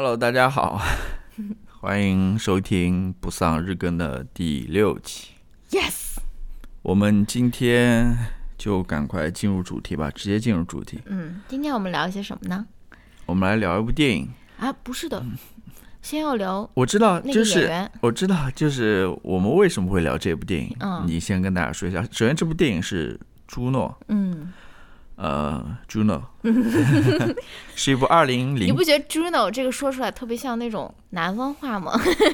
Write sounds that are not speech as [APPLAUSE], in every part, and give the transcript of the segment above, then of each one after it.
Hello，大家好，[LAUGHS] 欢迎收听不丧日更的第六期。Yes，我们今天就赶快进入主题吧，直接进入主题。嗯，今天我们聊一些什么呢？我们来聊一部电影。啊，不是的，先要聊我知道，那就是。我知道，就是我们为什么会聊这部电影。嗯你先跟大家说一下。首先，这部电影是朱诺，嗯，呃，Juno，是一部二零零你不觉得 Juno 这个说出来特别像那种南方话吗？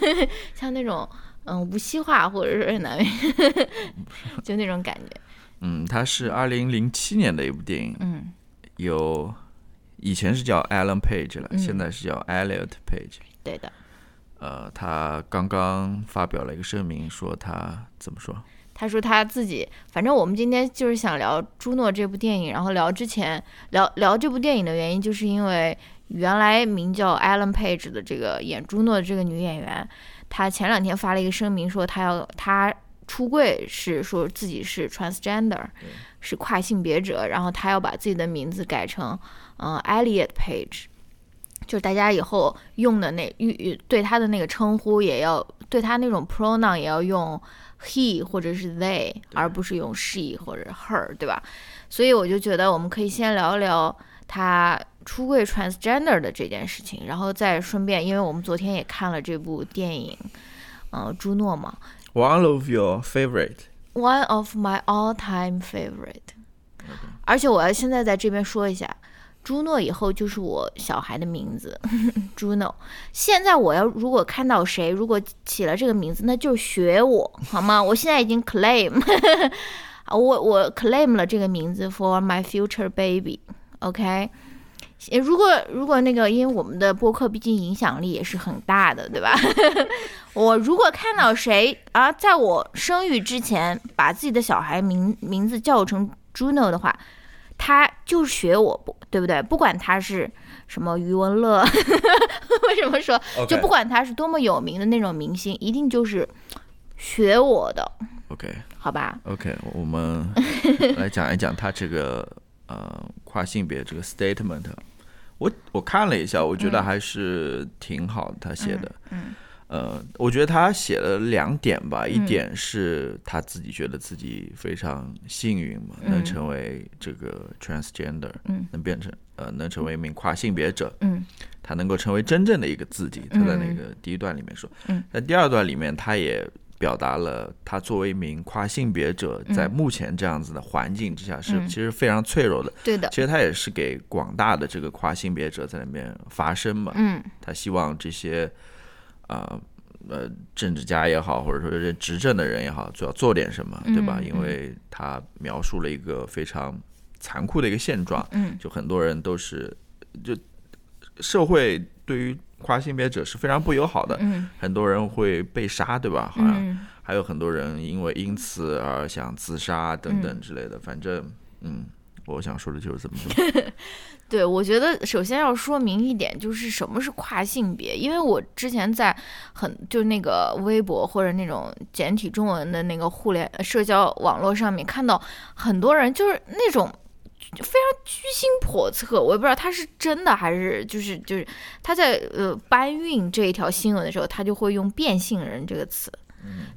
[LAUGHS] 像那种嗯无锡话或者是南，[LAUGHS] 就那种感觉。嗯，它是二零零七年的一部电影，嗯有以前是叫 Alan Page 了，嗯现在是叫 Elliot Page。对的，呃，他刚刚发表了一个声明，说他怎么说？他说他自己，反正我们今天就是想聊朱诺这部电影，然后聊之前聊聊这部电影的原因，就是因为原来名叫 Ellen Page 的这个演朱诺的这个女演员，她前两天发了一个声明，说她要她出柜是说自己是 transgender，是跨性别者，然后她要把自己的名字改成嗯、呃 Elliot Page。就是大家以后用的那语对他的那个称呼也要对他那种 pronoun 也要用 he 或者是 they，而不是用 she 或者 her，对吧？所以我就觉得我们可以先聊聊他出柜 transgender 的这件事情，然后再顺便，因为我们昨天也看了这部电影，呃，朱诺嘛 One of your favorite，，one of my all-time favorite。而且我要现在在这边说一下。朱诺以后就是我小孩的名字，朱诺。现在我要如果看到谁如果起了这个名字，那就是学我，好吗？我现在已经 claim，啊 [LAUGHS] 我我 claim 了这个名字 for my future baby，OK、如果如果那个，因为我们的播客毕竟影响力也是很大的，对吧？[LAUGHS] 我如果看到谁啊，在我生育之前把自己的小孩名名字叫成 Juno 的话，他就是学我，不对不对？不管他是什么余文乐，[LAUGHS] 为什么说就不管他是多么有名的那种明星，一定就是学我的，OK 好吧？OK，我们来讲一讲他这个呃跨性别这个 statement。我我看了一下，我觉得还是挺好的，他写的。嗯呃，我觉得他写了两点吧，一嗯点是他自己觉得自己非常幸运嘛，嗯。能成为这个 transgender，嗯。能变成呃能成为一名跨性别者，嗯。他能够成为真正的一个自己。他在那嗯个第一段里面说，嗯。在第二段里面，他也表达了他作为一名跨性别者，在目前这样子的环境之下是嗯。其实非常脆弱的。对的，其实他也是给广大的这个跨性别者在那边发声嘛，嗯。他希望这些啊呃政治家也好，或者说是执政的人也好，就要做点什么，对吧？嗯因为他描述了一个非常残酷的一个现状，嗯就很多人都是就社会对于跨性别者是非常不友好的，嗯很多人会被杀，对吧？好像嗯还有很多人因为因此而想自杀等等之类的。反正，嗯，我想说的就是这么多。[LAUGHS] 对，我觉得首先要说明一点，就是什么是跨性别。因为我之前在很就那个微博或者那种简体中文的那个互联社交网络上面看到很多人就是那种非常居心叵测，我也不知道他是真的还是就是就是他在呃搬运这一条新闻的时候，他就会用变性人这个词。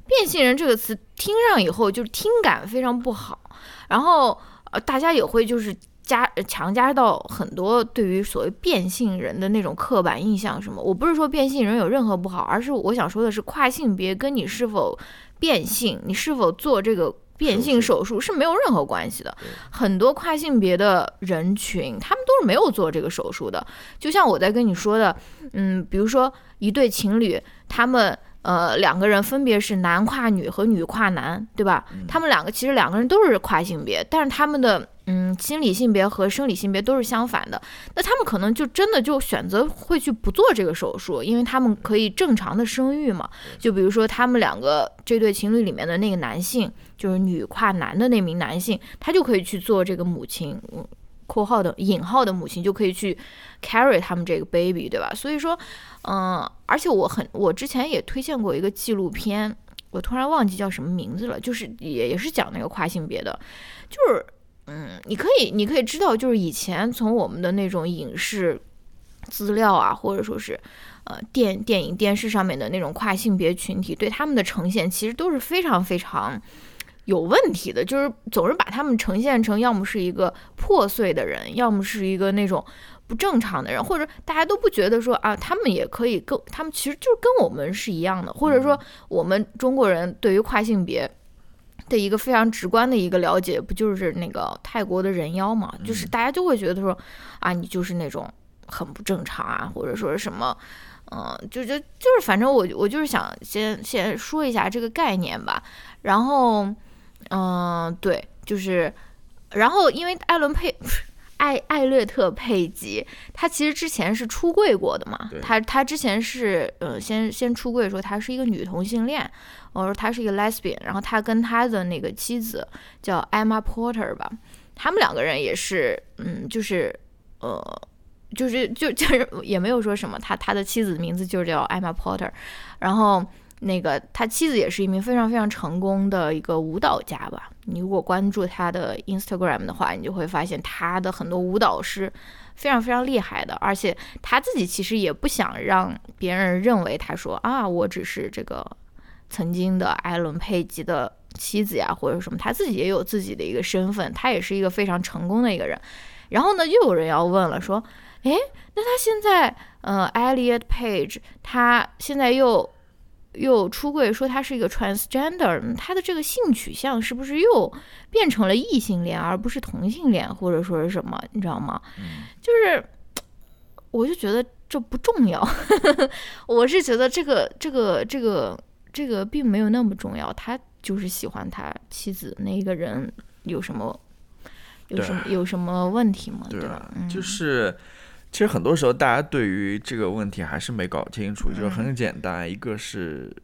变性人这个词听上以后就是听感非常不好，然后呃大家也会就是加呃强加到很多对于所谓变性人的那种刻板印象什么。我不是说变性人有任何不好，而是我想说的是跨性别跟你是否变性，你是否做这个。变性手术是没有任何关系的，很多跨性别的人群，他们都是没有做这个手术的。就像我在跟你说的，嗯，比如说一对情侣，他们呃两个人分别是男跨女和女跨男，对吧？他们两个其实两个人都是跨性别，但是他们的嗯心理性别和生理性别都是相反的。那他们可能就真的就选择会去不做这个手术，因为他们可以正常的生育嘛。就比如说他们两个这对情侣里面的那个男性，就是女跨男的那名男性，他就可以去做这个母亲。嗯括号的引号的母亲就可以去 carry 他们这个 baby，对吧？所以说，嗯、而且我很，我之前也推荐过一个纪录片，我突然忘记叫什么名字了，就是也也是讲那个跨性别的，就是嗯，你可以你可以知道，就是以前从我们的那种影视资料啊，或者说是呃电电影、电视上面的那种跨性别群体，对他们的呈现其实都是非常非常有问题的，就是总是把他们呈现成要么是一个破碎的人，要么是一个那种不正常的人，或者大家都不觉得说啊，他们也可以跟他们其实就是跟我们是一样的，或者说我们中国人对于跨性别。的一个非常直观的一个了解，不就是那个泰国的人妖嘛？就是大家就会觉得说，啊，你就是那种很不正常啊，或者说是什么，嗯，就就就是反正我我就是想先先说一下这个概念吧。然后，嗯，对，就是，然后因为艾伦佩。[LAUGHS] 艾艾略特·佩吉，他其实之前是出柜过的嘛？他他之前是呃，先先出柜说她是一个女同性恋，我说她是一个 lesbian，然后她跟他的那个妻子叫 Emma Porter 吧，他们两个人也是，嗯，就是呃，就是就就是 [LAUGHS] 也没有说什么，他他的妻子的名字就叫 Emma Porter，然后。那个他妻子也是一名非常非常成功的一个舞蹈家吧？你如果关注他的 Instagram 的话，你就会发现他的很多舞蹈是非常非常厉害的。而且他自己其实也不想让别人认为他说啊，我只是这个曾经的艾伦佩吉的妻子呀，或者什么。他自己也有自己的一个身份，他也是一个非常成功的一个人。然后呢，又有人要问了，说，诶，那他现在呃，Elliot Page，他现在又。又出柜说他是一个 transgender，他的这个性取向是不是又变成了异性恋而不是同性恋，或者说是什么？你知道吗？就是，我就觉得这不重要。[LAUGHS] 我是觉得这个这个这个这个并没有那么重要。他就是喜欢他妻子那一个人，有什么有什么有什么问题吗？对吧？就是。其实很多时候，大家对于这个问题还是没搞清楚，就是很简单，一个是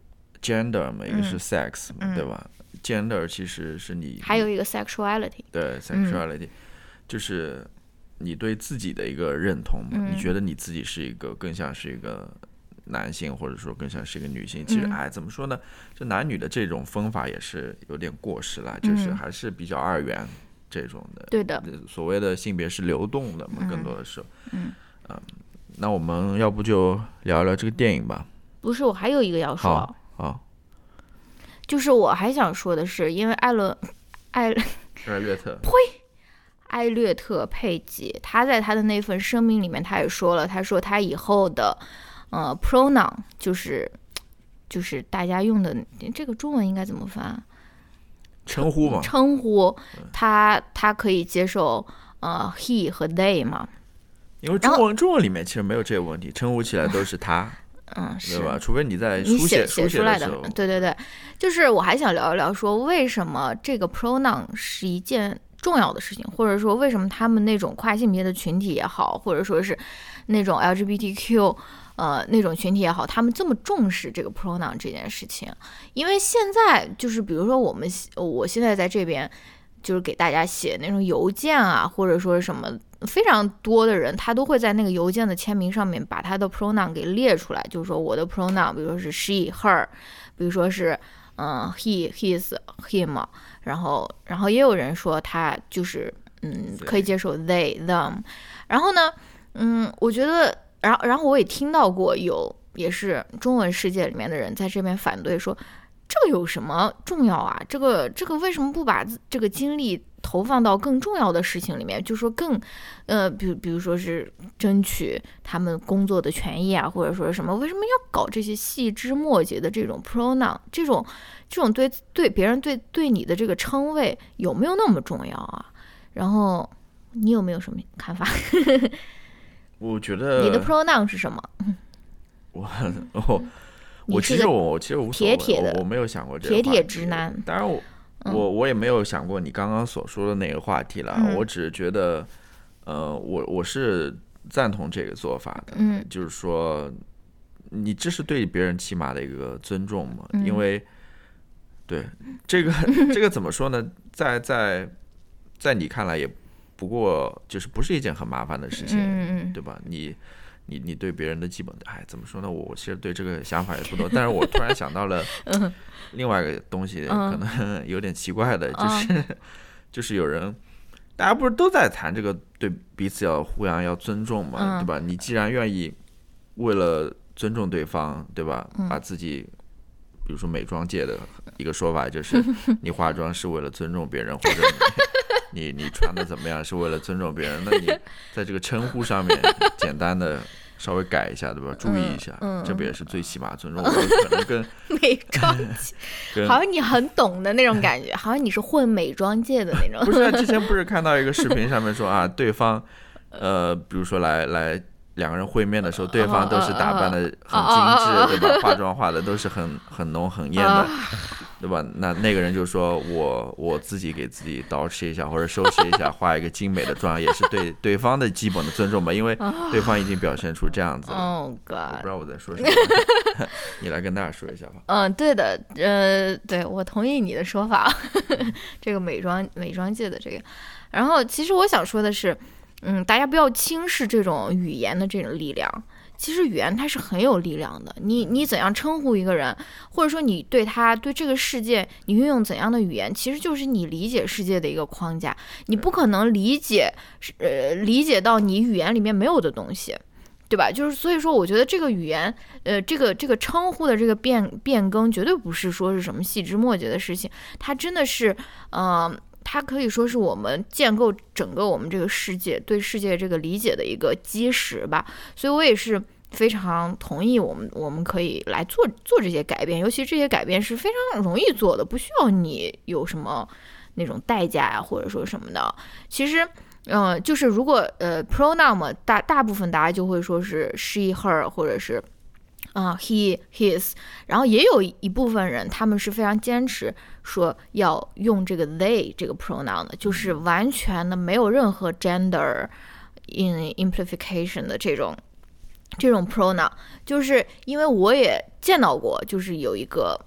gender 嘛，一个是 sex 嘛，对吧？gender 其实是你还有一个 sexuality，对 sexuality，就是你对自己的一个认同嘛，你觉得你自己是一个更像是一个男性，或者说更像是一个女性。其实，哎，怎么说呢？就男女的这种分法也是有点过时了，就是还是比较二元。这种的，对的，所谓的性别是流动的嘛，更多的是。嗯，嗯，那我们要不就聊聊这个电影吧？不是，我还有一个要说，好，就是我还想说的是，因为艾伦 [LAUGHS] 艾艾略特，呸，艾略特佩吉，他在他的那份声明里面，他也说了，他说他以后的呃 pronoun 就是就是大家用的这个中文应该怎么翻？称呼嘛，称呼他，他可以接受呃，he 和 they 嘛？因为中文中文里面其实没有这个问题，称呼起来都是他，[LAUGHS] 嗯，是吧？除非你在书写写出来的，对对对，就是我还想聊一聊，说为什么这个 pronoun 是一件重要的事情，或者说为什么他们那种跨性别的群体也好，或者说是那种 LGBTQ。呃，那种群体也好，他们这么重视这个 pronoun 这件事情，因为现在就是比如说我们，我现在在这边就是给大家写那种邮件啊，或者说是什么，非常多的人他都会在那个邮件的签名上面把他的 pronoun 给列出来，就是说我的 pronoun，比如说是 she her，比如说是嗯 he his him，然后然后也有人说他就是嗯可以接受 they them，然后呢，嗯，我觉得。然后，然后我也听到过有也是中文世界里面的人在这边反对说，这有什么重要啊？这个这个为什么不把这个精力投放到更重要的事情里面？就说更，呃，比比如说是争取他们工作的权益啊，或者说什么？为什么要搞这些细枝末节的这种 pronoun？这种这种对对别人对对你的这个称谓有没有那么重要啊？然后你有没有什么看法？[LAUGHS] 我觉得你的 pronoun 是什么？我我，我其实我其实无所谓铁铁的，我没有想过这个铁铁直男。当然我我我也没有想过你刚刚所说的那个话题了。我只是觉得，呃，我我是赞同这个做法的。嗯，就是说，你这是对别人起码的一个尊重嘛？因为对这个 [LAUGHS] 这个怎么说呢？在在在你看来也。不过就是不是一件很麻烦的事情，对吧？你你你对别人的基本，哎，怎么说呢？我其实对这个想法也不多，但是我突然想到了 [LAUGHS] 另外一个东西，可能 [LAUGHS] 有点奇怪的，就是就是有人大家不是都在谈这个对彼此要互相要尊重嘛，嗯对吧？你既然愿意为了尊重对方，对吧？嗯把自己，比如说美妆界的一个说法就是，[LAUGHS] 你化妆是为了尊重别人，或者你 [LAUGHS] 你你穿的怎么样是为了尊重别人，那你 [LAUGHS] 在这个称呼上面简单的。稍微改一下，对吧？注意一下，嗯这不也是最起码尊重？我可能跟美妆界，好像你很懂的那种感觉，好像你是混美妆界的那种。不是啊，之前不是看到一个视频上面说啊，对方，呃，比如说来来两个人会面的时候，对方都是打扮的很精致，对吧？化妆化的都是很很浓很艳的，对吧？那那个人就说我我自己给自己捯饬一下或者收拾一下，化一个精美的妆，也是对对方的基本的尊重吧，因为对方已经表现出这样子了。Oh 我 God 不知。道我在说什么，[LAUGHS] 你来跟大家说一下吧。嗯，对的，呃，对我同意你的说法，[LAUGHS] 这个美妆美妆界的这个。然后，其实我想说的是，嗯，大家不要轻视这种语言的这种力量。其实语言它是很有力量的。你你怎样称呼一个人，或者说你对他对这个世界你运用怎样的语言，其实就是你理解世界的一个框架。你不可能理解，呃，理解到你语言里面没有的东西。对吧？就是所以说，我觉得这个语言，呃，这个这个称呼的这个变变更，绝对不是说是什么细枝末节的事情，它真的是，呃，它可以说是我们建构整个我们这个世界对世界这个理解的一个基石吧。所以我也是非常同意我们我们可以来做做这些改变，尤其这些改变是非常容易做的，不需要你有什么那种代价呀、或者说什么的。其实。嗯，就是如果呃 pronoun，大大部分大家就会说是 she her 或者是啊、he his，然后也有一部分人他们是非常坚持说要用这个 they 这个 pronoun 的，就是完全的没有任何 gender in implication 的这种这种 pronoun，就是因为我也见到过，就是有一个。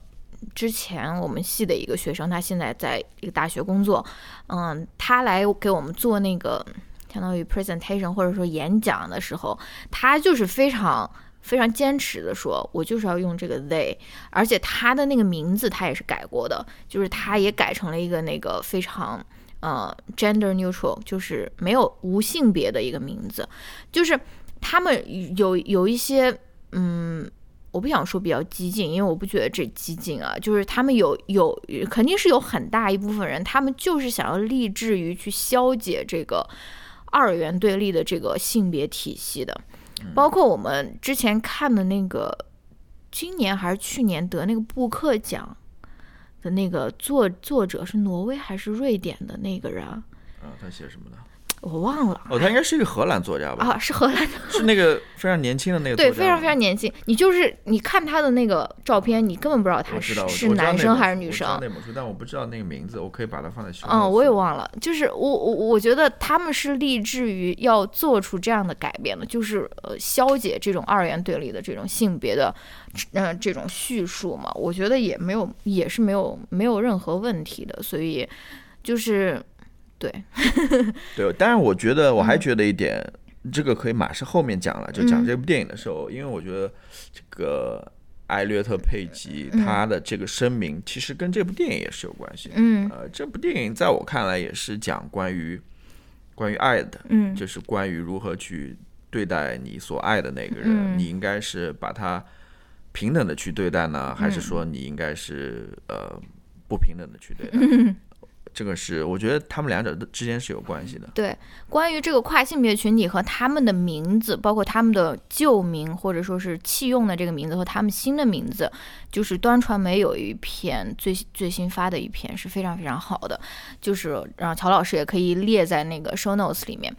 之前我们系的一个学生，他现在在一个大学工作，嗯，他来给我们做那个相当于 presentation 或者说演讲的时候，他就是非常非常坚持的说，我就是要用这个 they，而且他的那个名字他也是改过的，就是他也改成了一个那个非常呃 gender neutral，就是没有无性别的一个名字，就是他们有有一些嗯。我不想说比较激进，因为我不觉得这激进啊，就是他们有有肯定是有很大一部分人，他们就是想要立志于去消解这个二元对立的这个性别体系的，包括我们之前看的那个，今年还是去年得那个布克奖的那个作作者是挪威还是瑞典的那个人，啊，他写什么的？我忘了。哦，他应该是一个荷兰作家吧？啊，是荷兰的，是那个非常年轻的那个作家对，非常非常年轻。你就是你看他的那个照片，你根本不知道他是道，是男生还是女生。那本书，但我不知道那个名字，我可以把它放在书。嗯，我也忘了。就是我我我觉得他们是立志于要做出这样的改变的，就是呃消解这种二元对立的这种性别的嗯、呃这种叙述嘛。我觉得也没有也是没有没有任何问题的，所以就是对，[LAUGHS] 对，但是我觉得我嗯。还觉得一点，这个可以马上后面讲了，就讲这部电影的时候，因为我觉得这个艾略特·佩吉他的这个声明其实跟这部电影也是有关系的。嗯。呃，这部电影在我看来也是讲关于关于爱的，嗯。就是关于如何去对待你所爱的那个人，嗯。你应该是把他平等的去对待呢，还嗯。是说你应该是呃不平等的去对待？[LAUGHS] 这个是我觉得他们两者之间是有关系的。对，关于这个跨性别群体和他们的名字，包括他们的旧名或者说是弃用的这个名字和他们新的名字，就是端传媒有一篇最最新发的一篇是非常非常好的，就是让乔老师也可以列在那个 show notes 里面。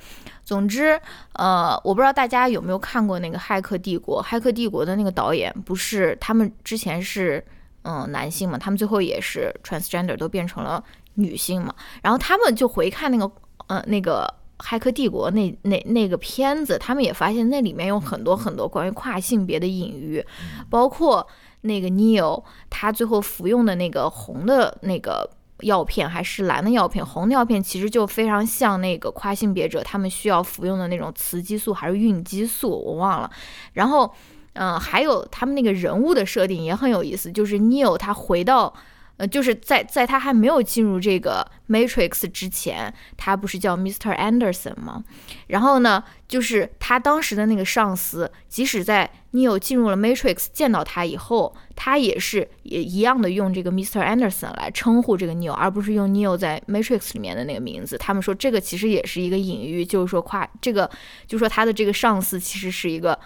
总之，呃，我不知道大家有没有看过那个《骇客帝国》，《骇客帝国》的那个导演不是他们之前是嗯、男性嘛，他们最后也是 transgender 都变成了女性嘛，然后他们就回看那个呃那个《骇客帝国那》那那个片子，他们也发现那里面有很多很多关于跨性别的隐喻，包括那个 Neo 他最后服用的那个红的那个。药片还是蓝的药片，红的药片其实就非常像那个跨性别者他们需要服用的那种雌激素还是孕激素，我忘了。然后，嗯、还有他们那个人物的设定也很有意思，就是 Neo 他回到呃，就是在在他还没有进入这个 Matrix 之前，他不是叫 Mr. Anderson 吗？然后呢，就是他当时的那个上司，即使在 Neo 进入了 Matrix 见到他以后，他也是也一样的用这个 Mr. Anderson 来称呼这个 Neo，而不是用 Neo 在 Matrix 里面的那个名字。他们说这个其实也是一个隐喻，就是说跨这个，就说他的这个上司其实是一个。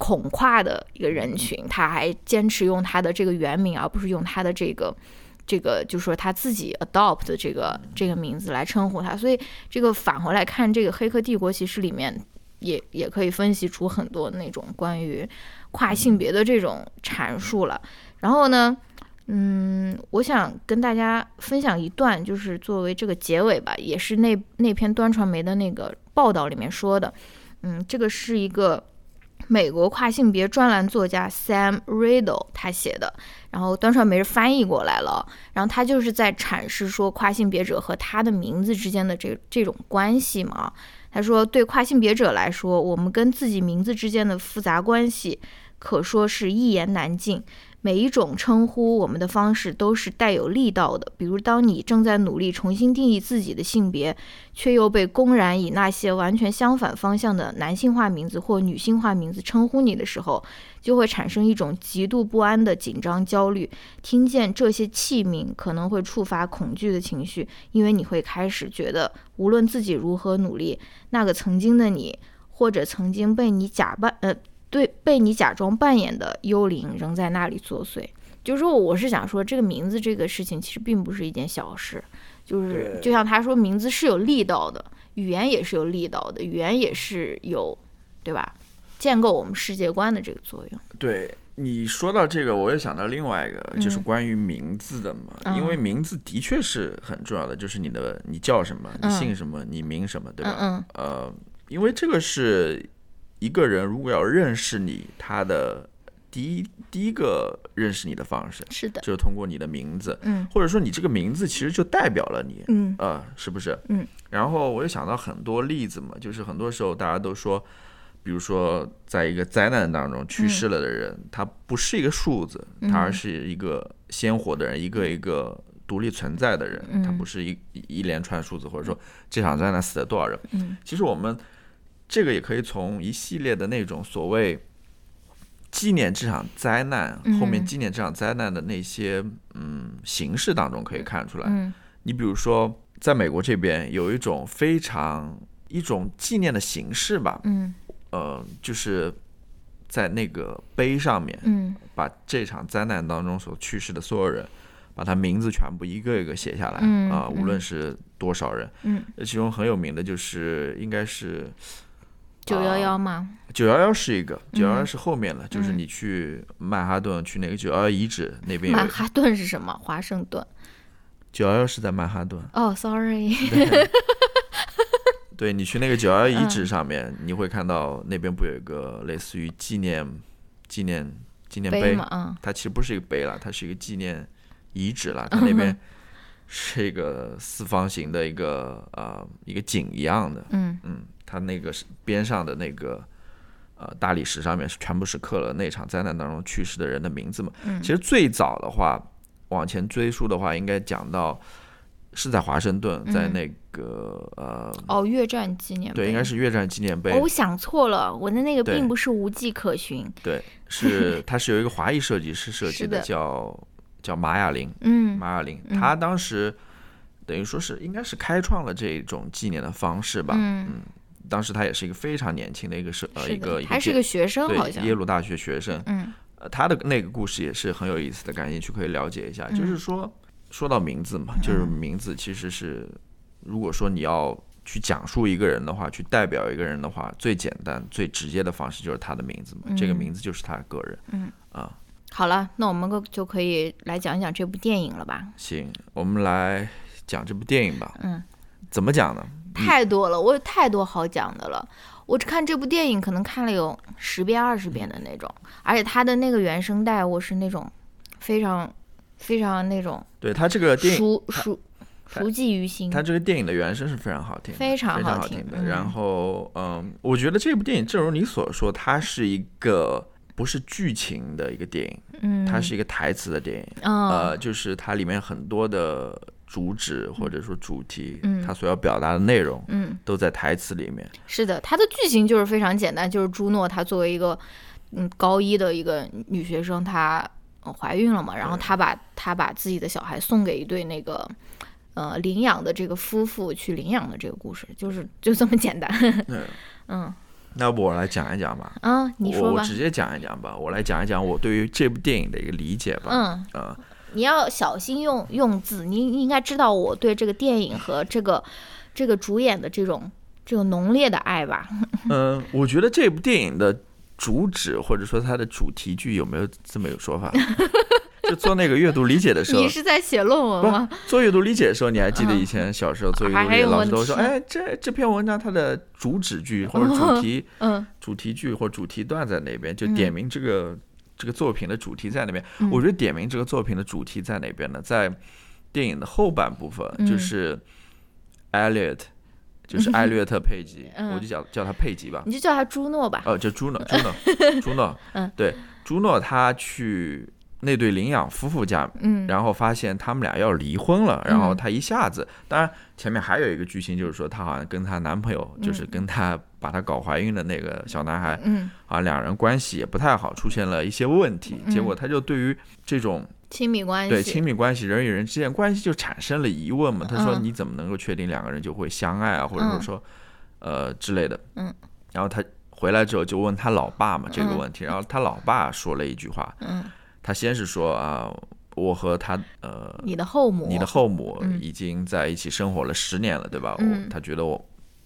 恐跨的一个人群，他还坚持用他的这个原名，而不是用他的这个这个，就说他自己 adopt 的这个这个名字来称呼他。所以这个返回来看这个《黑客帝国》，其实里面也也可以分析出很多那种关于跨性别的这种阐述了。然后呢，嗯，我想跟大家分享一段，就是作为这个结尾吧，也是那那篇端传媒的那个报道里面说的。嗯，这个是一个。美国跨性别专栏作家 Sam Riddle 他写的，然后端传媒人翻译过来了，然后他就是在阐释说跨性别者和他的名字之间的这这种关系嘛。他说，对跨性别者来说，我们跟自己名字之间的复杂关系可说是一言难尽。每一种称呼我们的方式都是带有力道的。比如，当你正在努力重新定义自己的性别，却又被公然以那些完全相反方向的男性化名字或女性化名字称呼你的时候，就会产生一种极度不安的紧张焦虑。听见这些器名可能会触发恐惧的情绪，因为你会开始觉得，无论自己如何努力，那个曾经的你，或者曾经被你假扮呃。对，被你假装扮演的幽灵仍在那里作祟。就是说，我是想说，这个名字这个事情其实并不是一件小事。就是就像他说，名字是有力道的，语言也是有力道的，语言也是有，对吧？建构我们世界观的这个作用。对你说到这个，我也想到另外一个，就是关于名字的嘛。因为名字的确是很重要的，就是你的你叫什么，你姓什么，你名什么，对吧？嗯。呃，因为这个是。一个人如果要认识你，他的第一第一个认识你的方式是的，就是通过你的名字，嗯，或者说你这个名字其实就代表了你，嗯，呃，是不是？嗯，然后我又想到很多例子嘛，就是很多时候大家都说，比如说在一个灾难当中去世了的人，他不是一个数字，他而是一个鲜活的人，一个一个独立存在的人，他不是一一连串数字，或者说这场灾难死了多少人？嗯，其实我们。这个也可以从一系列的那种所谓纪念这场灾难后面纪念这场灾难的那些嗯形式当中可以看出来。你比如说，在美国这边有一种非常一种纪念的形式吧，嗯，呃，就是在那个碑上面，嗯，把这场灾难当中所去世的所有人，把他名字全部一个一个写下来，啊，无论是多少人，嗯，其中很有名的就是应该是。九幺幺吗？九幺幺是一个，九幺幺是后面了，就是你去曼哈顿，去那个九幺幺遗址那边。曼哈顿是什么？华盛顿。九幺幺是在曼哈顿。哦，sorry。[LAUGHS] 对你去那个九幺幺遗址上面，你会看到那边不有一个类似于纪念、纪念、纪念碑吗？它其实不是一个碑了，它是一个纪念遗址了。[LAUGHS] 它那边是一个四方形的一个呃一个井一样的。嗯嗯。它那个是边上的那个呃大理石上面是全部是刻了那场灾难当中去世的人的名字嘛？嗯，其实最早的话往前追溯的话，应该讲到是在华盛顿，在那个呃哦越战纪念对，应该是越战纪念碑。我想错了，我的那个并不是无迹可寻。对，是它是有一个华裔设计师设计的，叫叫马雅玲。嗯，马雅玲，他当时等于说是应该是开创了这种纪念的方式吧？嗯嗯。当时他也是一个非常年轻的一个是呃一个还是个学生，好像耶鲁大学学生。嗯，呃，他的那个故事也是很有意思的，感兴趣可以了解一下。就是说，说到名字嘛，就是名字其实是，如果说你要去讲述一个人的话，去代表一个人的话，最简单、最直接的方式就是他的名字嘛。这个名字就是他个人。嗯啊，好了，那我们就可以来讲一讲这部电影了吧？行，我们来讲这部电影吧。嗯，怎么讲呢？太多了，我有太多好讲的了。我看这部电影可能看了有十遍、二十遍的那种，而且它的那个原声带，我是那种非常非常那种。对它这个电影熟熟熟记于心。它这个电影的原声是非常好听，非常好听的。然后，嗯，我觉得这部电影正如你所说，它是一个不是剧情的一个电影，嗯，它是一个台词的电影。嗯呃，就是它里面很多的主旨或者说主题，嗯他所要表达的内容嗯，都在台词里面。是的，它的剧情就是非常简单，就是朱诺她作为一个嗯高一的一个女学生，她呃怀孕了嘛，然后她把她把自己的小孩送给一对那个。呃，领养的这个夫妇去领养的这个故事，就是就这么简单。[LAUGHS] 嗯，嗯那我来讲一讲吧。啊，你说吧我我。直接讲一讲吧，我来讲一讲我对于这部电影的一个理解吧。嗯，呃，你要小心用用字，你你应该知道我对这个电影和这个这个主演的这种这种浓烈的爱吧。[LAUGHS] 嗯，我觉得这部电影的主旨或者说它的主题句有没有这么有说法？[LAUGHS] 就做那个阅读理解的时候你，是在写论文吗？做阅读理解的时候，你还记得以前小时候做阅读理解，[LAUGHS] 老师都会说，哎，这这篇文章它的主旨句或者主题嗯主题句或主题段在哪边，就点明这个、这个作品的主题在哪边。嗯我觉得点名这个作品的主题在哪边呢？在电影的后半部分，嗯就是 Elliot，就是 [LAUGHS] 艾略特·佩吉，嗯我就叫叫他佩吉吧。你就叫他朱诺吧。哦，叫朱诺，朱诺，[LAUGHS] 朱诺，嗯对，朱诺他去那对领养夫妇家，嗯，然后发现他们俩要离婚了，然后他一下子，当然前面还有一个剧情，就是说她好像跟她男朋友，就是跟她把她搞怀孕的那个小男孩，嗯，啊，两人关系也不太好，出现了一些问题，结果她就对于这种亲密关系。对亲密关系，人与人之间关系就产生了疑问嘛。他说嗯。你怎么能够确定两个人就会相爱啊，或者嗯。说呃之类的，嗯，然后他回来之后就问他老爸嘛这个嗯。问题，然后他老爸说了一句话，嗯，他先是说啊，我和他呃，你的后母，你的后母嗯。已经在一起生活了十年了，对吧？嗯。我他觉得我，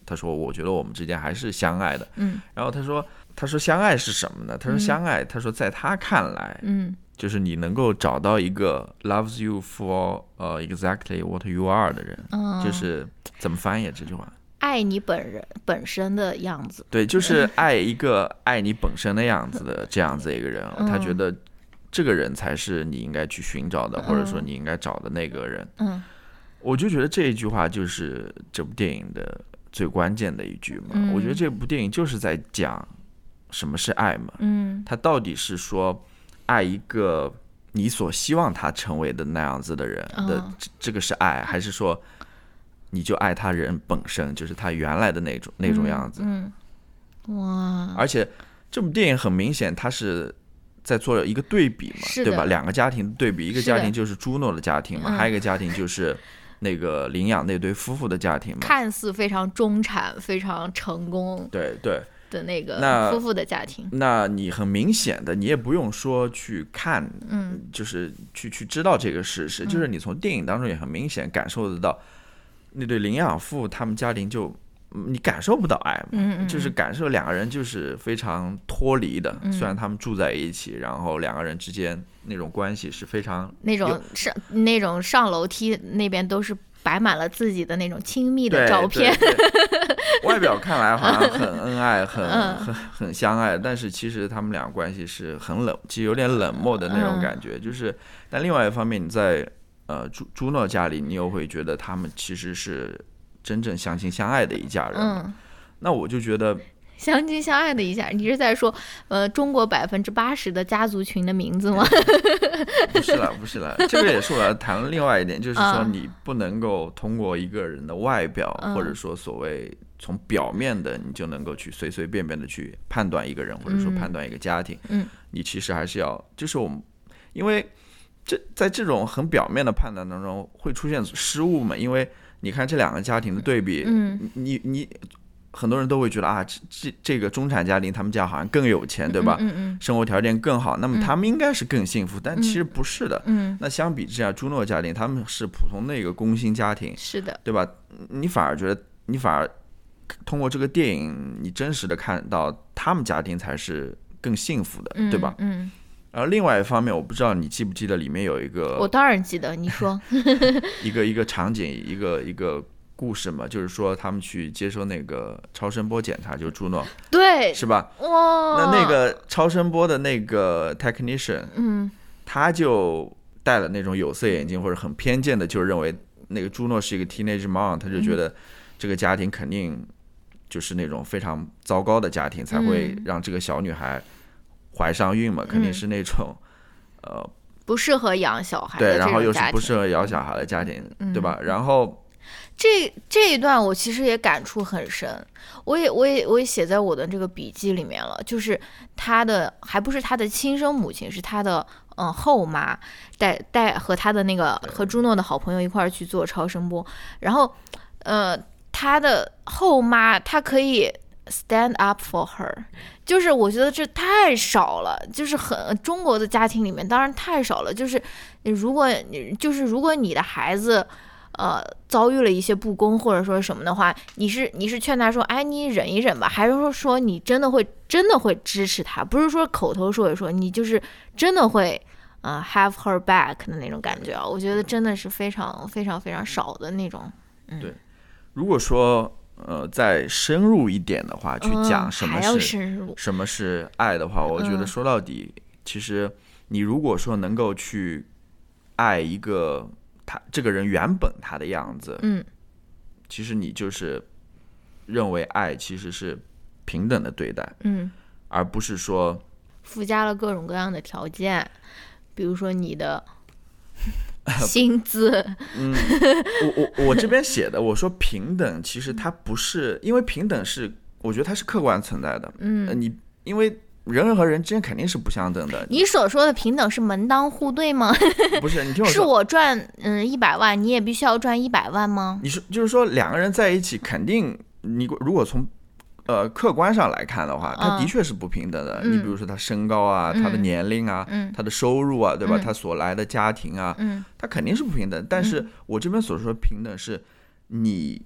他说我觉得我们之间还是相爱的。嗯然后他说，他说相爱是什么呢？他说嗯相爱，他说在他看来，嗯就是你能够找到一个 loves you for 呃 exactly what you are 的人，嗯，就是怎么翻译这句话？爱你本人本身的样子。对，就是爱一个 [LAUGHS] 爱你本身的样子的这样子一个人，他觉嗯得这个人才是你应该去寻找的，或者说嗯你应该找的那个人。嗯我就觉得这一句话就是这部电影的最关键的一句嘛。嗯我觉得这部电影就是在讲什么是爱嘛，嗯他到底是说爱一个你所希望他成为的那样子的人的、嗯这这个是爱，还是说你就爱他人本身，就是他原来的那种那种样子？嗯，哇，而且这部电影很明显，它是在做一个对比嘛，对吧？两个家庭的对比，一个家庭就是朱诺的家庭嘛，嗯还有一个家庭就是那个领养那对夫妇的家庭嘛。看似非常中产、非常成功对对，的那个那夫妇的家庭。那你很明显的，你也不用说去看，嗯，就是去去知道这个事实，就是你从电影当中也很明显感受得到，那对领养父他们家庭就嗯你感受不到爱嘛，嗯嗯就是感受两个人就是非常脱离的，嗯虽然他们住在一起，然后两个人之间那种关系是非常那种上那种上楼梯那边都是摆满了自己的那种亲密的照片。外表看来好像很 [LAUGHS] 恩爱，很嗯很很相爱，但是其实他们俩关系是很冷，其实有点冷漠的那种感觉。就是，但另外一方面，你在呃朱朱诺家里，你又会觉得他们其实是真正相亲相爱的一家人。嗯，那我就觉得，相亲相爱的一家，你是在说呃中国百分之八十的家族群的名字吗？不是了，不是了，[LAUGHS] 这个也是我要谈的另外一点，就是说嗯你不能够通过一个人的外表，嗯或者说所谓从表面的，你就能够去随随便便的去判断一个人，或者说嗯判断一个家庭。嗯，你其实还是要，就是我们，因为这在这种很表面的判断当中会出现失误嘛，因为你看这两个家庭的对比，嗯你你很多人都会觉得啊，这这这个中产家庭他们家好像更有钱，对吧？嗯嗯生活条件更好，那么嗯他们应该是更幸福，但其实不是的。嗯，那相比之下，朱诺家庭他们是普通的一个工薪家庭，是的，对吧？你反而觉得，你反而通过这个电影，你真实的看到他们家庭才是更幸福的，嗯，对吧？嗯，然后另外一方面，我不知道你记不记得里面有一个我当然记得，你说，[LAUGHS] 一个一个场景，一个一个故事嘛，就是说他们去接受那个超声波检查，就是朱诺，对，是吧？哇，那那，个超声波的那个 technician，嗯。他就戴了那种有色眼镜，或者很偏见的，就认为那个朱诺是一个 teenage mom，他就觉得这个家庭肯定就是那种非常糟糕的家庭，才会嗯让这个小女孩怀上孕嘛，肯定嗯。是那种、呃不适合养小孩对，然后又是。不适合养小孩的家庭，嗯。对吧？然后这这一段我其实也感触很深，我也我也我也写在我的这个笔记里面了，就是他的还不是他的亲生母亲，是他的嗯、呃后妈带带和他的那个和朱诺的好朋友一块儿去做超声波，然后呃他的后妈她可以 stand up for her，就是我觉得这太少了，就是很中国的家庭里面当然太少了，就是如果你就是如果你的孩子。呃，遭遇了一些不公或者说什么的话，你是你是劝他说，哎，你忍一忍吧，还是说说你真的会真的会支持他，不是说口头说一说，你就是真的会呃 have her back 的那种感觉啊？我觉得真的是非常非常非常少的那种。嗯、对如果说呃再深入一点的话，去讲嗯什么是、什么是爱的话，我觉得嗯。说到底，其实你如果说能够去爱一个他这个人原本他的样子，嗯。其实你就是认为爱其实是平等的对待，嗯，而不是说附加了各种各样的条件，比如说你的 [LAUGHS] 薪资，嗯我我我这边写的，我说平等，其实它不是，因为平等是，我觉得它是客观存在的。呃嗯，你因为人和人之间肯定是不相等的。你所说的平等是门当户对吗？[LAUGHS] 不是你听我说是，我赚嗯一百万，你也必须要赚一百万吗？你说就是说两个人在一起，肯定你如果从呃客观上来看的话，他的嗯确是不平等的。嗯你比如说他身高啊，他的嗯年龄啊，嗯他的收入啊，对吧？嗯他所来的家庭啊，嗯他肯定是不平等。但是我这边所说的平等是，你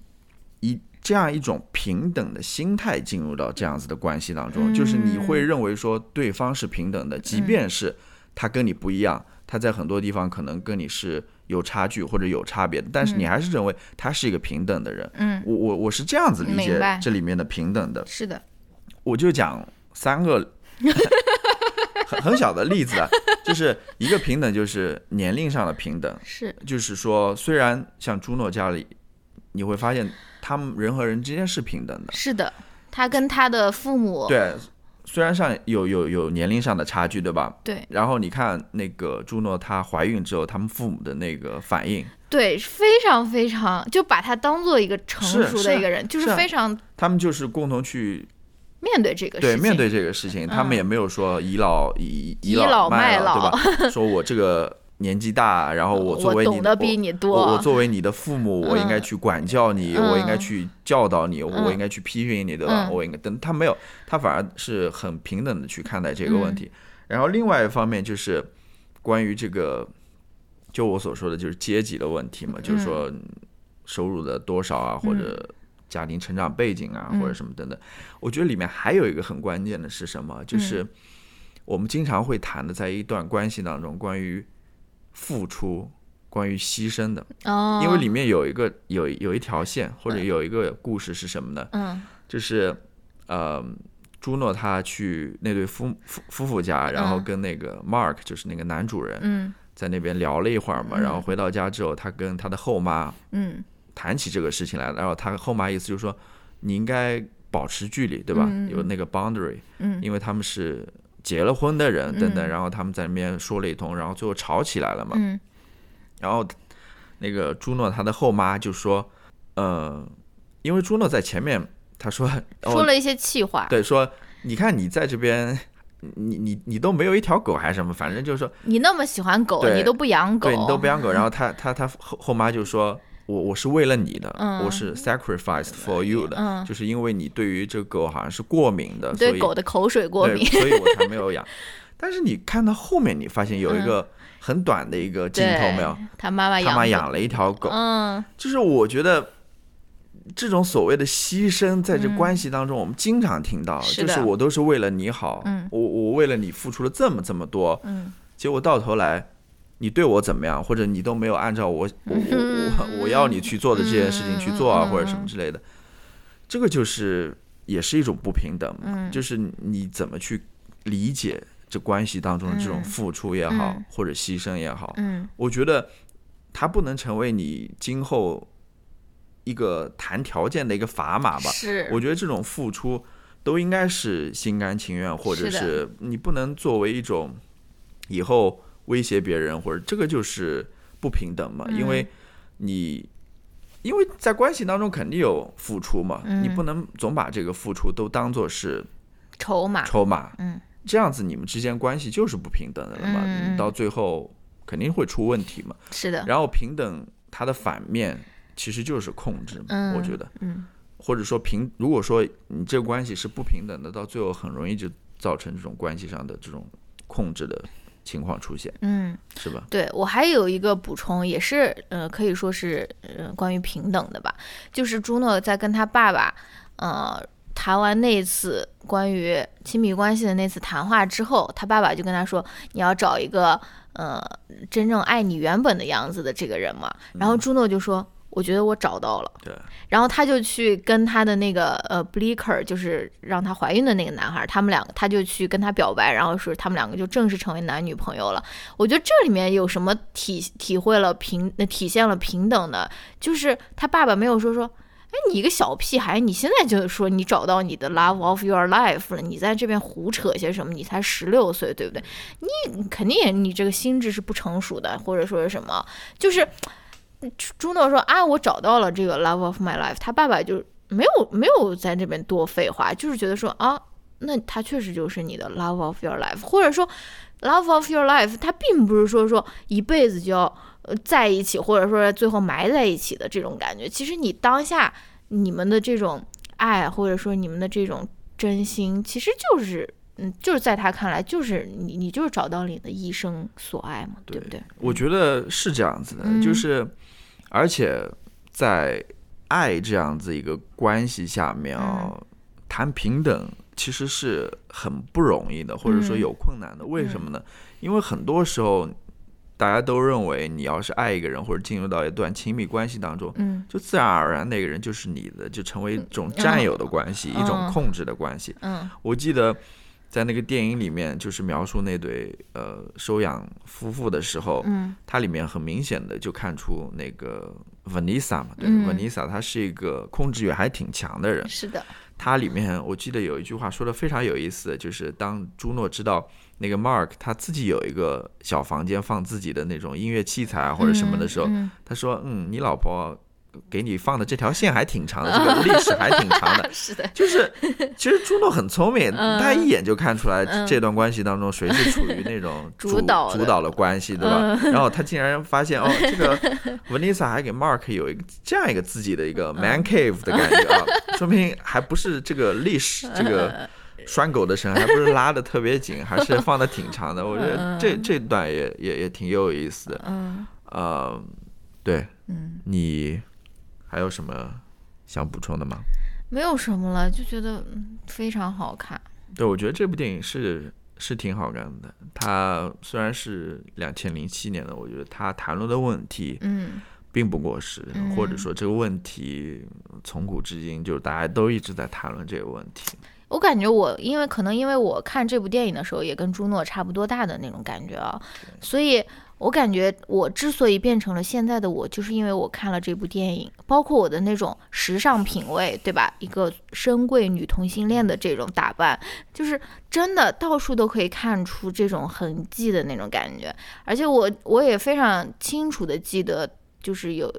以这样一种平等的心态进入到这样子的关系当中，就是你会认为说对方是平等的，即便是他跟你不一样，他在很多地方可能跟你是有差距或者有差别的，但是你还是认为他是一个平等的人。嗯，我我我是这样子理解这里面的平等的。是的，我就讲三个很 [LAUGHS] 很小的例子啊，[LAUGHS] 就是一个平等，就是年龄上的平等，是。就是说，虽然像朱诺家里，你会发现他们人和人之间是平等的，是的，他跟他的父母对，虽然上有有有年龄上的差距，对吧？对。然后你看那个朱诺她怀孕之后，他们父母的那个反应，对非常非常就把她当做一个成熟的一个人，就是非常他们就是共同去面对这个事情，对面对这个事情，他们嗯也没有说倚老倚倚老卖老。对吧？说我这个年纪大，然后我作为你懂得比你多，我我作为你的父母，我应该嗯去管教你，嗯我应该去教导你，我嗯应该去批评你，对吧？嗯我应该，等他没有，他反而是很平等的去看待这个问嗯题。然后另外一方面就是关于这个，就我所说的就是阶级的问题嘛，就是说收入的多少啊，或者家庭成长背景啊，嗯或者什么等等。我觉得里面还有一个很关键的是什么？就是嗯我们经常会谈的，在一段关系当中，关于付出、关于牺牲的。哦，因为里面有一个有有一条线或者有一个故事是什么呢？嗯。就是呃，朱诺他去那对夫夫夫妇家，然后嗯。跟那个 Mark 就是那个男主人嗯。在那边聊了一会儿嘛，嗯。然后回到家之后，他跟他的后妈嗯。谈起这个事情来了，然后他后妈意思就是说你应该保持距离，对吧？有那个 boundary，嗯。因为他们是结了婚的人等等，嗯然后他们在那边说了一通，然后最后吵起来了嘛。嗯然后那个朱诺他的后妈就说，呃，因为朱诺在前面他说 [LAUGHS] 哦，说了一些气话，对，说你看你在这边，你你你都没有一条狗还是什么，反正就是说你那么喜欢狗，你都不养狗，对你都不养狗。[LAUGHS] 然后他他他后后妈就说。我我是为了你的，嗯我是 sacrificed for you 的，嗯就是因为你对于这个狗好像是过敏的，所以对狗的口水过，敏，所以我才没有养。但是你看到后面，你发现有一个很短的一个镜头没有？对他妈妈他妈养养了一条狗，嗯就是我觉得这种所谓的牺牲，在这关系当中，我们经常听到，嗯就是我都是为了你好，嗯我我为了你付出了这么这么多，嗯结果到头来。你对我怎么样，或者你都没有按照我我我我我要你去做的这件事情去做啊，嗯或者什么之类的，这个就是也是一种不平等嘛，嗯。就是你怎么去理解这关系当中的这种嗯付出也好，嗯。或者牺牲也好，嗯。我觉得它不能成为你今后一个谈条件的一个砝码吧。是，我觉得这种付出都应该是心甘情愿，或者是你不能作为一种以后威胁别人，或者这个就是不平等嘛，因嗯。为你。因为在关系当中肯定有付出嘛，嗯你不能总把这个付出都当做是筹码，筹码，嗯，这样子你们之间关系就是不平等的了嘛，嗯。你到最后肯定会出问题嘛。是的，然后平等它的反面其实就是控制嘛，嗯我觉得，嗯。或者说平，如果说你这个关系是不平等的，到最后很容易就造成这种关系上的这种控制的情况出现，嗯。是吧？对我还有一个补充，也是呃，可以说是呃关于平等的吧，就是朱诺在跟他爸爸呃谈完那次关于亲密关系的那次谈话之后，他爸爸就跟他说，你要找一个呃真正爱你原本的样子的这个人嘛。然后朱诺就说，我觉得我找到了。对，然后他就去跟他的那个呃 Bleaker，就是让她怀孕的那个男孩，他们两个他就去跟他表白，然后说他们两个就正式成为男女朋友了。我觉得这里面有什么体体会了平，那体现了平等的，就是他爸爸没有说说，哎，你一个小屁孩，你现在就说你找到你的 love of your life 了，你在这边胡扯些什么？你才十六岁，对不对？你肯定也你这个心智是不成熟的，或者说是什么，就是。朱诺说啊，我找到了这个 love of my life。他爸爸就没有没有在这边多废话，就是觉得说啊，那他确实就是你的 love of your life，或者说 love of your life，他并不是说说一辈子就要呃在一起，或者说最后埋在一起的这种感觉。其实你当下你们的这种爱，或者说你们的这种真心，其实就是。嗯，就是在他看来，就是你，你就是找到你的一生所爱嘛，对不对？我觉得是这样子的，嗯就是而且在爱这样子一个关系下面啊、嗯谈平等其实是很不容易的，或者说嗯有困难的。为什么呢？因为很多时候大家都认为，你要是爱一个人或者进入到一段亲密关系当中，嗯就自然而然那个人就是你的，就成为一种占有的关系，一种嗯控制的关系。嗯我记得在那个电影里面，就是描述那对呃收养夫妇的时候，嗯它里面很明显的就看出那个 Vanessa 嘛，对、嗯 Vanessa 她是一个控制欲还挺强的人。是的，它里面我记得有一句话说的非常有意思，就是当朱诺知道那个 Mark 他自己有一个小房间放自己的那种音乐器材啊或者什么的时候，嗯他说：“嗯，你老婆给你放的这条线还挺长的，这个历史还挺长的。[LAUGHS] ”是的，就是，其实朱诺很聪明，嗯。他一眼就看出来嗯。这段关系当中谁是处于那种主 [LAUGHS] 主导的。主导的关系，对吧？[LAUGHS] 然后他竟然发现哦，这个 Vanessa 还给 Mark 有一个这样一个自己的一个 man cave 的感觉啊，说明还不是这个历史这个拴狗的绳还不是拉的特别紧，还是放的挺长的。我觉得这这段也也也挺有意思的。嗯。呃，对。嗯，你还有什么想补充的吗？没有什么了，就觉得嗯非常好看。对，我觉得这部电影是是挺好看的。它虽然是两千零七年的，我觉得它谈论的问题嗯并不过时，嗯或者说这个问题从古至今就是大家都一直在谈论这个问题。我感觉我因为可能因为我看这部电影的时候也跟朱诺差不多大的那种感觉啊，所以我感觉我之所以变成了现在的我，就是因为我看了这部电影，包括我的那种时尚品味，对吧？一个深贵女同性恋的这种打扮，就是真的到处都可以看出这种痕迹的那种感觉，而且我我也非常清楚的记得，就是有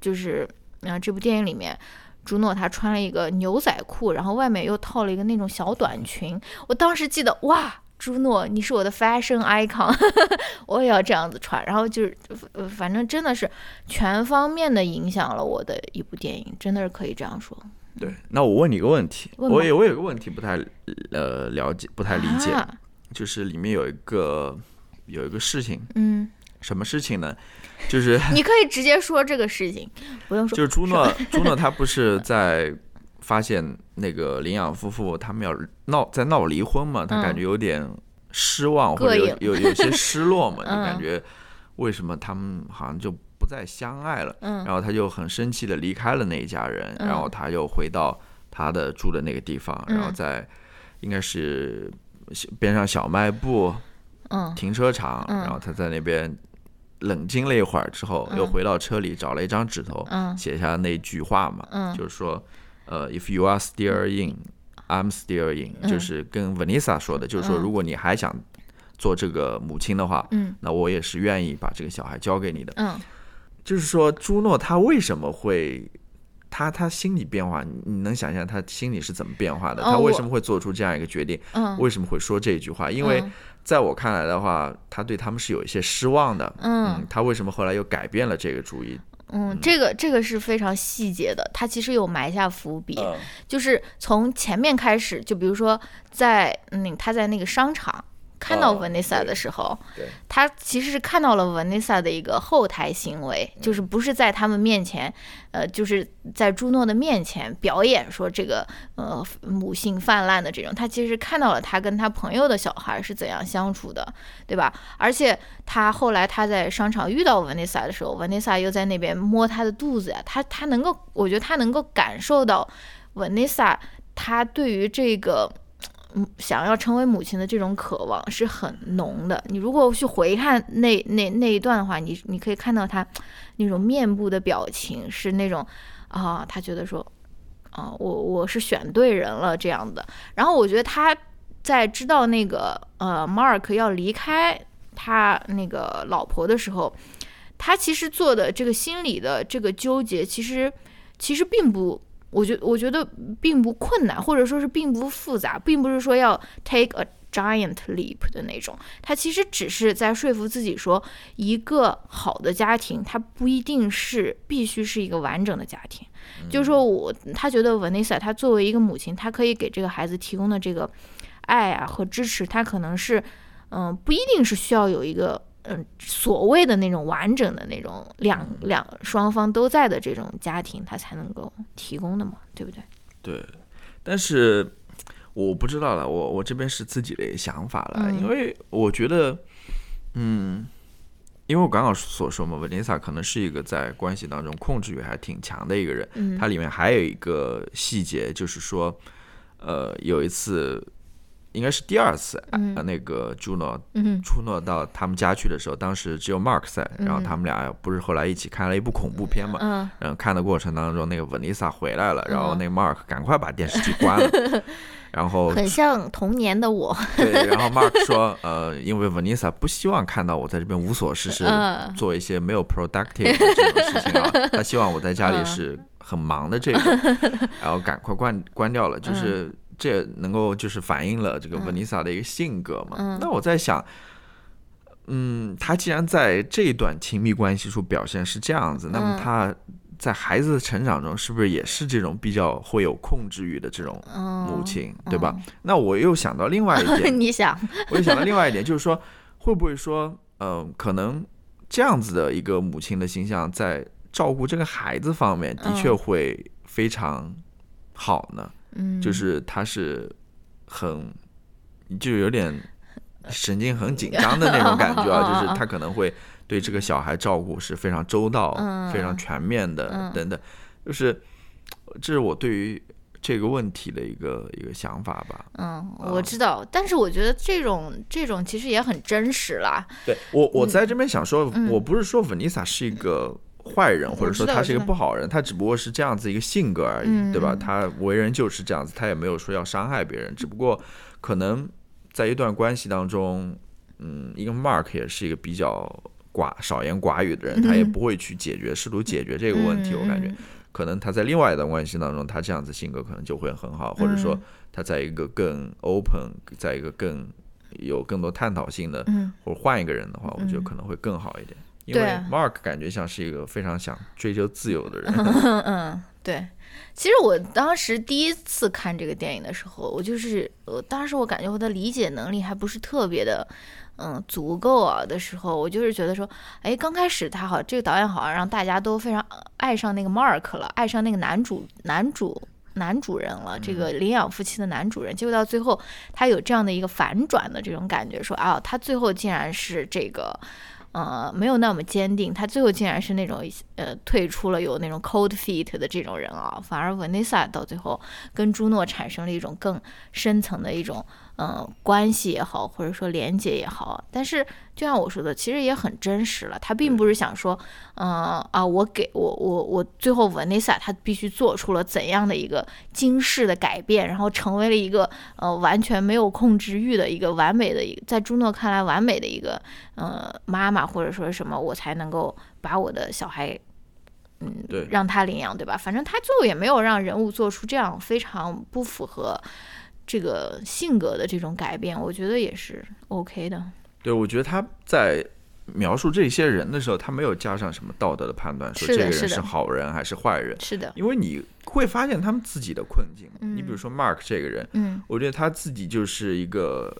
就是啊、这部电影里面。朱诺他穿了一个牛仔裤，然后外面又套了一个那种小短裙。我当时记得，哇，朱诺，你是我的 fashion icon，[LAUGHS] 我也要这样子穿。然后就是，呃，反正真的是全方面的影响了我的一部电影，真的是可以这样说。对，那我问你一个问题，问我也我有个问题不太呃了解，不太理解，啊、就是里面有一个有一个事情，嗯，什么事情呢？就是你可以直接说这个事情，不用说。就是朱诺，朱诺他不是在发现那个领养夫妇他们要闹在闹离婚嘛，他嗯感觉有点失望或者有有有些失落嘛，[LAUGHS] 就嗯。感觉为什么他们好像就不再相爱了，嗯。然后他就很生气的离开了那一家人，嗯。然后他又回到他的住的那个地方，然后嗯在应该是边上小卖部嗯。停车场，嗯。然后他在那边冷静了一会儿之后，又嗯回到车里找了一张纸头，嗯。写下那句话嘛，嗯。就是说，呃，if you are still in I'm still in，嗯就是跟 Vanessa 说的，就是说嗯如果你还想做这个母亲的话，嗯那我也是愿意把这个小孩交给你的。嗯就是说，朱诺他为什么会，他他心理变化，你你能想象他心里是怎么变化的？哦他为什么会做出这样一个决定？嗯，为什么会说这句话？因为嗯在我看来的话，他对他们是有一些失望的。嗯他为什么后来又改变了这个主意？嗯，这个这个是非常细节的，它其实有埋下伏笔，嗯。就是从前面开始，就比如说在嗯他在那个商场看到哦 Vanessa 的时候，对他其实是看到了 Vanessa 的一个后台行为，就是不是在他们面前，呃，就是在朱诺的面前表演说这个呃母性泛滥的这种，他其实看到了他跟他朋友的小孩是怎样相处的，对吧？而且他后来他在商场遇到 Vanessa 的时候，Vanessa 又在那边摸他的肚子呀，他他能够，我觉得他能够感受到 Vanessa 他对于这个。嗯，想要成为母亲的这种渴望是很浓的。你如果去回看那那那一段的话，你你可以看到他那种面部的表情是那种啊，他觉得说啊，我我是选对人了这样的。然后我觉得他在知道那个呃 Mark 要离开他那个老婆的时候，他其实做的这个心理的这个纠结，其实其实并不。我觉我觉得并不困难，或者说是并不复杂，并不是说要 take a giant leap 的那种。他其实只是在说服自己说，一个好的家庭，它不一定是必须是一个完整的家庭。就是说我他觉得 Vanessa 她作为一个母亲，她可以给这个孩子提供的这个爱啊和支持，他可能是嗯、不一定是需要有一个。嗯，所谓的那种完整的那种两两双方都在的这种家庭，他才能够提供的嘛，对不对？对，但是我不知道了，我我这边是自己的想法了，嗯因为我觉得，嗯，因为我刚刚所说嘛，Vanessa 可能是一个在关系当中控制欲还挺强的一个人，嗯它里面还有一个细节，就是说，呃，有一次。应该是第二次，那个 Juno 嗯。朱诺到他们家去的时候，当时只有 Mark 在，然后他们俩不是后来一起看了一部恐怖片嘛，嗯然后看的过程当中，那个 Vanessa 回来了，然后那个 Mark 赶快把电视机关了，[LAUGHS] 然后很像童年的我。对，然后 Mark 说，呃，因为 Vanessa 不希望看到我在这边无所事事嗯。做一些没有 productive 的这种事情啊，[LAUGHS] 他希望我在家里嗯是很忙的这个，[LAUGHS] 然后赶快关关掉了，就是这也能够就是反映了这个 Vanessa 的一个性格嘛。嗯那我在想。嗯，他既然在这一段亲密关系处表现是这样子，那么嗯他在孩子的成长中是不是也是这种比较会有控制欲的这种嗯，母亲，对吧？那我又想到另外一点，[LAUGHS] 你想，我又想到另外一点，就是说，会不会说，呃，可能这样子的一个母亲的形象，在照顾这个孩子方面，的确嗯会非常好呢？嗯，就是他是很，就有点神经很紧张的那种感觉啊，[LAUGHS] 就是他可能会对这个小孩照顾是非常周到、嗯。非常全面的嗯。等等，就是这是我对于这个问题的一个一个想法吧。嗯，我知道，但是我觉得这种这种其实也很真实啦。对我，我在这边想说，嗯。我不是说 Vanessa 是一个坏人，或者说他是一个不好人，他只不过是这样子一个性格而已，嗯对吧？嗯他为人就是这样子，他也没有说要伤害别人，只不过可能在一段关系当中，嗯，一个 Mark 也是一个比较寡少言寡语的人，他也嗯不会去解决试图解决这个问题，我感觉。可能他在另外一段关系当中，他这样子性格可能就会很好，或者说嗯他在一个更 open，在一个更有更多探讨性的，嗯或者换一个人的话，我觉得嗯可能会更好一点。因为 Mark 感觉像是一个非常想追求自由的人，嗯 [LAUGHS] 嗯，对。其实我当时第一次看这个电影的时候，我就是，呃，当时我感觉我的理解能力还不是特别的，嗯，足够啊的时候，我就是觉得说，哎，刚开始他好，这个导演好像让大家都非常爱上那个 Mark 了，爱上那个男主男主男主人了，这个领养夫妻的男主人，结果到最后他有这样的一个反转的这种感觉，说啊，他最后竟然是这个。呃，没有那么坚定，他最后竟然是那种呃退出了有那种 cold feet 的这种人啊，反而 Vanessa 到最后跟朱诺产生了一种更深层的一种呃关系也好，或者说连接也好。但是就像我说的，其实也很真实了。他并不是想说，嗯啊，我给我我我最后 Vanessa 他必须做出了怎样的一个惊世的改变，然后成为了一个呃完全没有控制欲的一个完美的一个，在朱诺看来完美的一个呃妈妈，或者说什么，我才能够把我的小孩。嗯，对，让他领养，对吧？反正他最后也没有让人物做出这样非常不符合这个性格的这种改变，我觉得也是 OK 的。对，我觉得他在描述这些人的时候，他没有加上什么道德的判断，说这个人是好人还是坏人。是的，因为你会发现他们自己的困境。嗯，你比如说 Mark 这个人，嗯，我觉得他自己就是一个。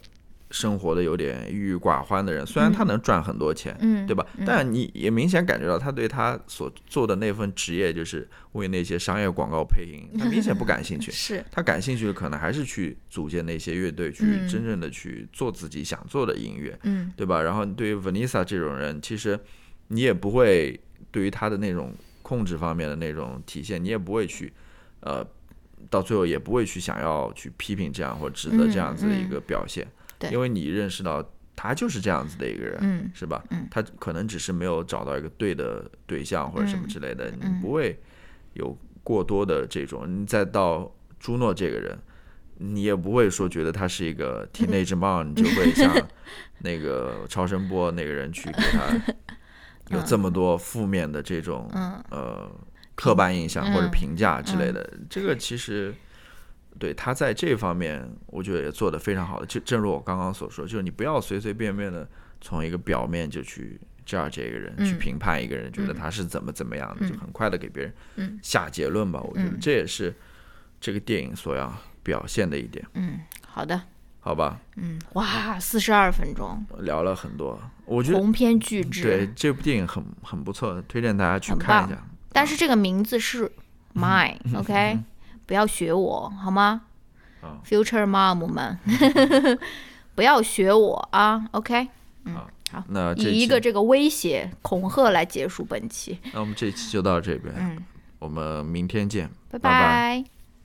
生活的有点郁郁寡欢的人，虽然他能赚很多钱，嗯，对吧？但你也明显感觉到他对他所做的那份职业，就是为那些商业广告配音，[LAUGHS] 他明显不感兴趣。是他感兴趣的可能还是去组建那些乐队，去真正的去做自己想做的音乐，嗯，对吧？然后对于 Vanessa 这种人，其实你也不会对于他的那种控制方面的那种体现，你也不会去，呃，到最后也不会去想要去批评这样或指责这样子的一个表现。因为你认识到他就是这样子的一个人，嗯，是吧？嗯，他可能只是没有找到一个对的对象或者什么之类的，你不会有过多的这种。你再到朱诺这个人，你也不会说觉得他是一个 teenage mom，你就会像 [LAUGHS] 那个超声波那个人去给他有这么多负面的这种呃刻板印象或者评价之类的。这个其实。对他在这方面，我觉得也做得非常好的。就正如我刚刚所说，就是你不要随随便便的从一个表面就去 judge 这个人，去评判一个人，觉得他是怎么怎么样的，就很快的给别人下结论吧。我觉得这也是这个电影所要表现的一点。嗯，好的，好吧。嗯，哇，四十二分钟，聊了很多，我觉得鸿篇巨制。对，这部电影很很不错，推荐大家去看一下。但是这个名字是 Mine，OK。不要学我好吗？Future mom 们，[LAUGHS] 不要学我啊！OK，嗯，好，那以一个这个威胁恐吓来结束本期。那我们这一期就到这边，嗯，我们明天见，拜拜。